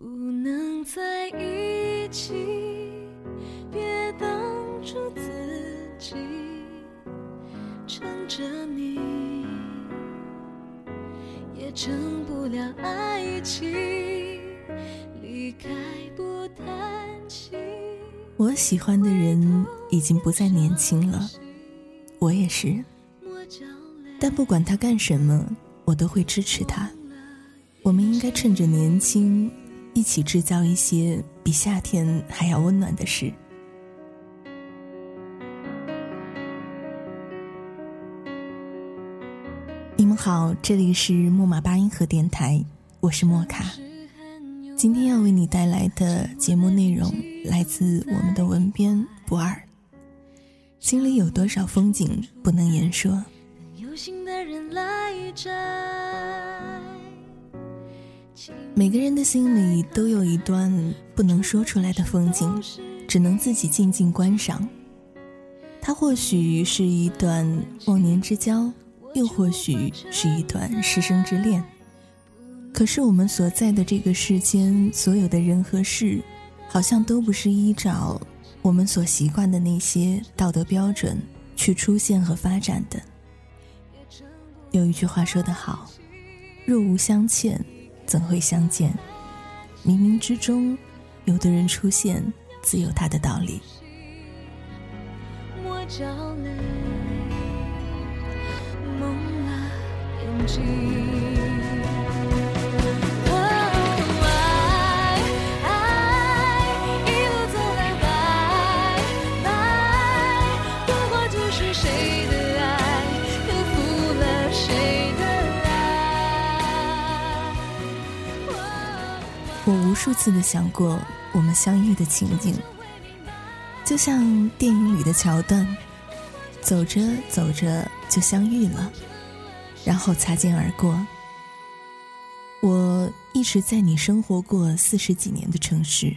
不能在一起，别当初自己撑着你，也成不了爱情。离开不叹息。我喜欢的人已经不再年轻了，我也是。但不管他干什么，我都会支持他。我们应该趁着年轻，一起制造一些比夏天还要温暖的事。你们好，这里是木马八音盒电台，我是莫卡。今天要为你带来的节目内容来自我们的文编不二。心里有多少风景不能言说？有心的人来摘每个人的心里都有一段不能说出来的风景，只能自己静静观赏。它或许是一段忘年之交，又或许是一段师生之恋。可是我们所在的这个世间，所有的人和事，好像都不是依照我们所习惯的那些道德标准去出现和发展的。有一句话说得好：“若无相欠，怎会相见？”冥冥之中，有的人出现，自有他的道理。莫叫泪蒙了眼睛。数次的想过我们相遇的情景，就像电影里的桥段，走着走着就相遇了，然后擦肩而过。我一直在你生活过四十几年的城市，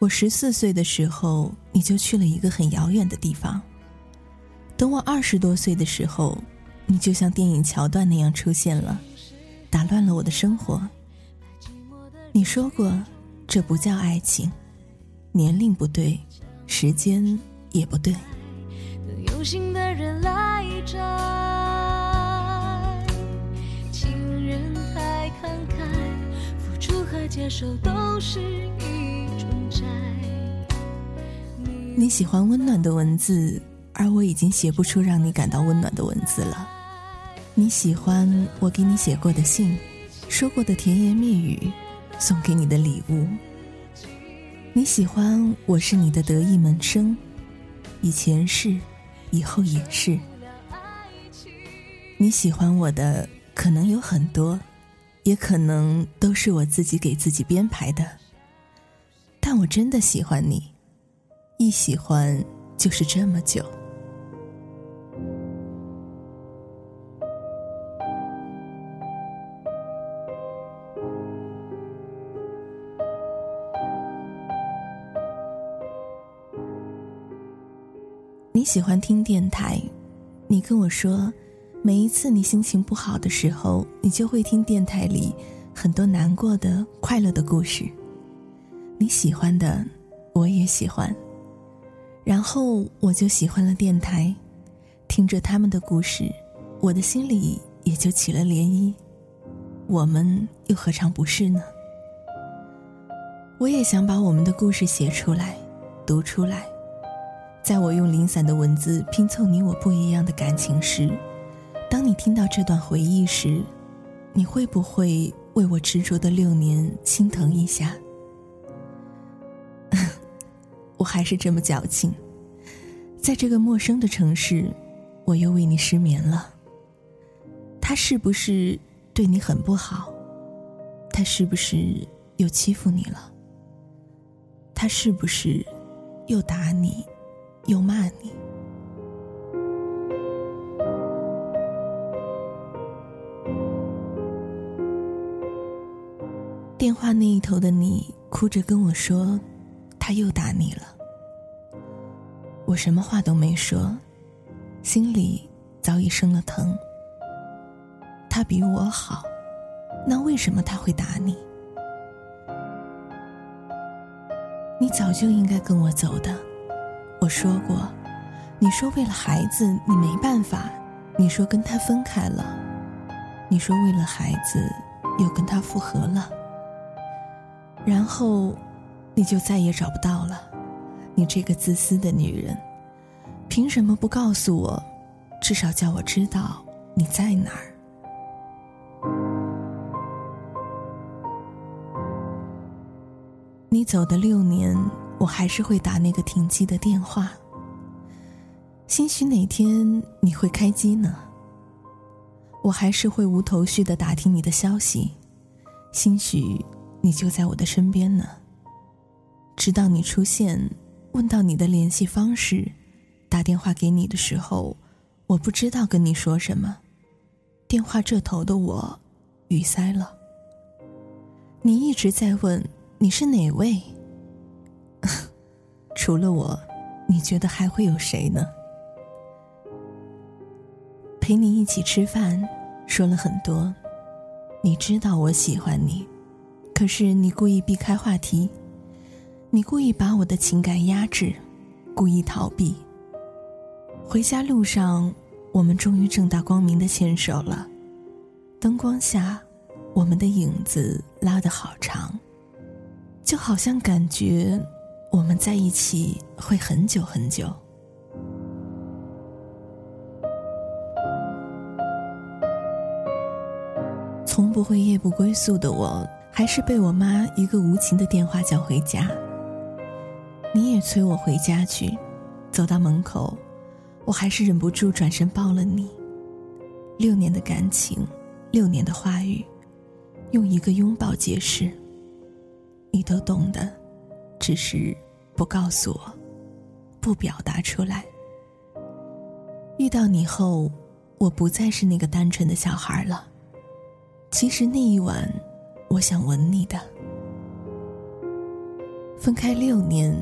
我十四岁的时候你就去了一个很遥远的地方，等我二十多岁的时候，你就像电影桥段那样出现了，打乱了我的生活。你说过，这不叫爱情，年龄不对，时间也不对。等有心的人来摘，情人太慷慨，付出和接受都是一种债。你喜欢温暖的文字，而我已经写不出让你感到温暖的文字了。你喜欢我给你写过的信，说过的甜言蜜语。送给你的礼物，你喜欢我是你的得意门生，以前是，以后也是。你喜欢我的可能有很多，也可能都是我自己给自己编排的。但我真的喜欢你，一喜欢就是这么久。喜欢听电台，你跟我说，每一次你心情不好的时候，你就会听电台里很多难过的、快乐的故事。你喜欢的，我也喜欢。然后我就喜欢了电台，听着他们的故事，我的心里也就起了涟漪。我们又何尝不是呢？我也想把我们的故事写出来，读出来。在我用零散的文字拼凑你我不一样的感情时，当你听到这段回忆时，你会不会为我执着的六年心疼一下？我还是这么矫情，在这个陌生的城市，我又为你失眠了。他是不是对你很不好？他是不是又欺负你了？他是不是又打你？又骂你。电话那一头的你哭着跟我说，他又打你了。我什么话都没说，心里早已生了疼。他比我好，那为什么他会打你？你早就应该跟我走的。我说过，你说为了孩子你没办法，你说跟他分开了，你说为了孩子又跟他复合了，然后你就再也找不到了。你这个自私的女人，凭什么不告诉我？至少叫我知道你在哪儿。你走的六年，我还是会打那个停机的电话。兴许哪天你会开机呢？我还是会无头绪的打听你的消息。兴许你就在我的身边呢。直到你出现。问到你的联系方式，打电话给你的时候，我不知道跟你说什么。电话这头的我，语塞了。你一直在问你是哪位？除了我，你觉得还会有谁呢？陪你一起吃饭，说了很多。你知道我喜欢你，可是你故意避开话题。你故意把我的情感压制，故意逃避。回家路上，我们终于正大光明的牵手了。灯光下，我们的影子拉得好长，就好像感觉我们在一起会很久很久。从不会夜不归宿的我，还是被我妈一个无情的电话叫回家。你也催我回家去，走到门口，我还是忍不住转身抱了你。六年的感情，六年的话语，用一个拥抱解释。你都懂的，只是不告诉我，不表达出来。遇到你后，我不再是那个单纯的小孩了。其实那一晚，我想吻你的。分开六年。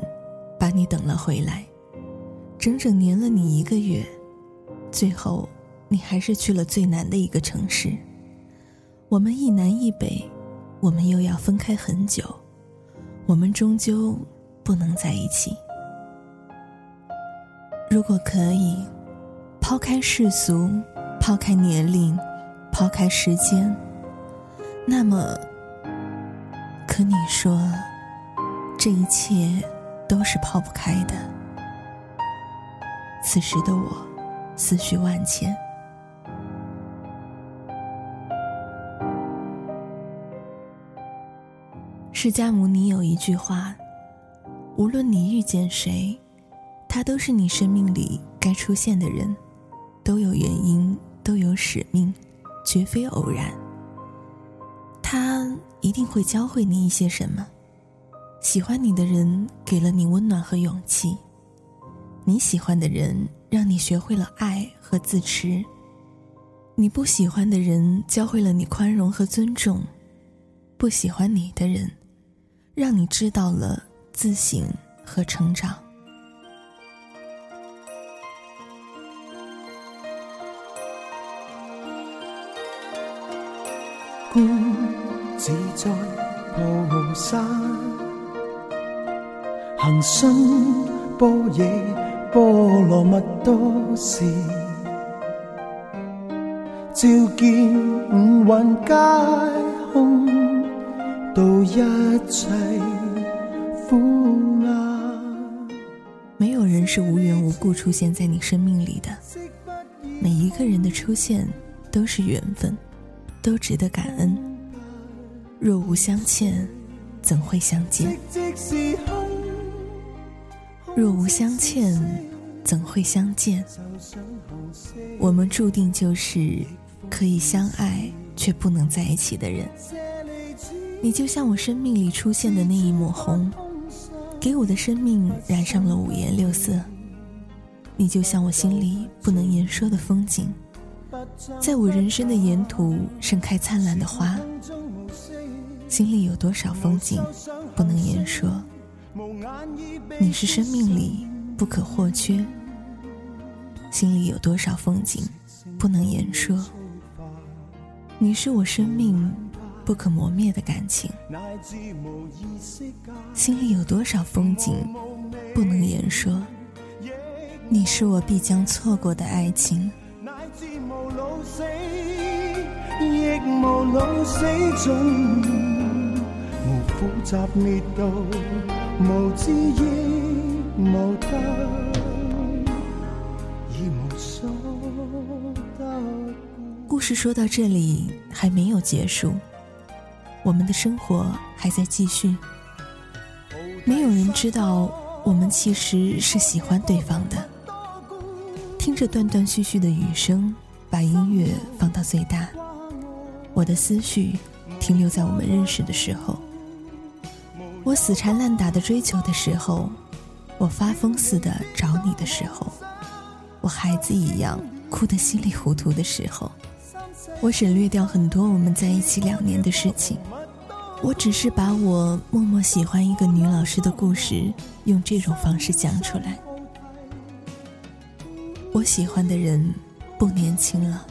把你等了回来，整整黏了你一个月，最后，你还是去了最南的一个城市。我们一南一北，我们又要分开很久，我们终究不能在一起。如果可以，抛开世俗，抛开年龄，抛开时间，那么，可你说，这一切。都是抛不开的。此时的我，思绪万千。释迦牟尼有一句话：无论你遇见谁，他都是你生命里该出现的人，都有原因，都有使命，绝非偶然。他一定会教会你一些什么。喜欢你的人给了你温暖和勇气，你喜欢的人让你学会了爱和自持，你不喜欢的人教会了你宽容和尊重，不喜欢你的人，让你知道了自省和成长。孤自在菩萨。般若波罗蜜多时，照见五蕴皆空，度一切苦厄。没有人是无缘无故出现在你生命里的，每一个人的出现都是缘分，都值得感恩。若无相欠，怎会相见？若无相欠，怎会相见？我们注定就是可以相爱却不能在一起的人。你就像我生命里出现的那一抹红，给我的生命染上了五颜六色。你就像我心里不能言说的风景，在我人生的沿途盛开灿烂的花。心里有多少风景，不能言说。你是生命里不可或缺，心里有多少风景不能言说？你是我生命不可磨灭的感情。心里有多少风景不能言说？你是我必将错过的爱情。故事说到这里还没有结束，我们的生活还在继续。没有人知道，我们其实是喜欢对方的。听着断断续续的雨声，把音乐放到最大，我的思绪停留在我们认识的时候，我死缠烂打的追求的时候。我发疯似的找你的时候，我孩子一样哭得稀里糊涂的时候，我省略掉很多我们在一起两年的事情，我只是把我默默喜欢一个女老师的故事用这种方式讲出来。我喜欢的人不年轻了，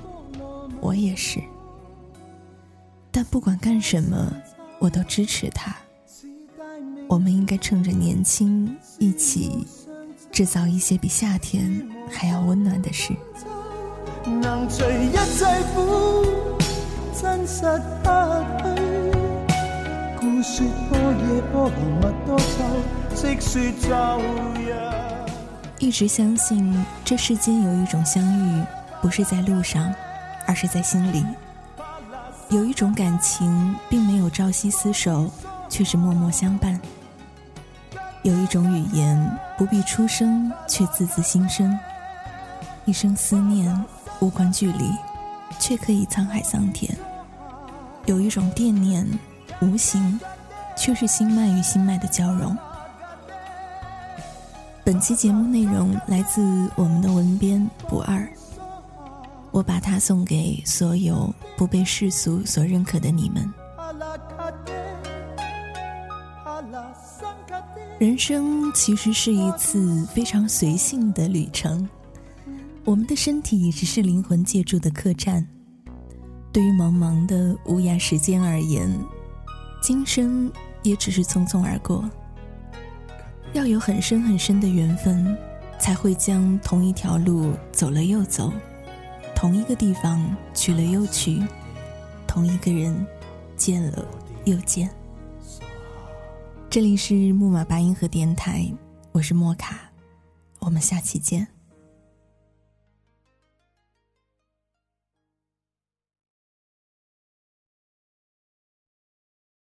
我也是，但不管干什么，我都支持他。我们应该趁着年轻，一起制造一些比夏天还要温暖的事。一直相信这世间有一种相遇，不是在路上，而是在心里。有一种感情，并没有朝夕厮守。却是默默相伴。有一种语言不必出声，却字字心声。一生思念无关距离，却可以沧海桑田。有一种惦念无形，却是心脉与心脉的交融。本期节目内容来自我们的文编不二，我把它送给所有不被世俗所认可的你们。人生其实是一次非常随性的旅程，我们的身体只是灵魂借住的客栈。对于茫茫的无涯时间而言，今生也只是匆匆而过。要有很深很深的缘分，才会将同一条路走了又走，同一个地方去了又去，同一个人见了又见。这里是木马八音盒电台，我是莫卡，我们下期见。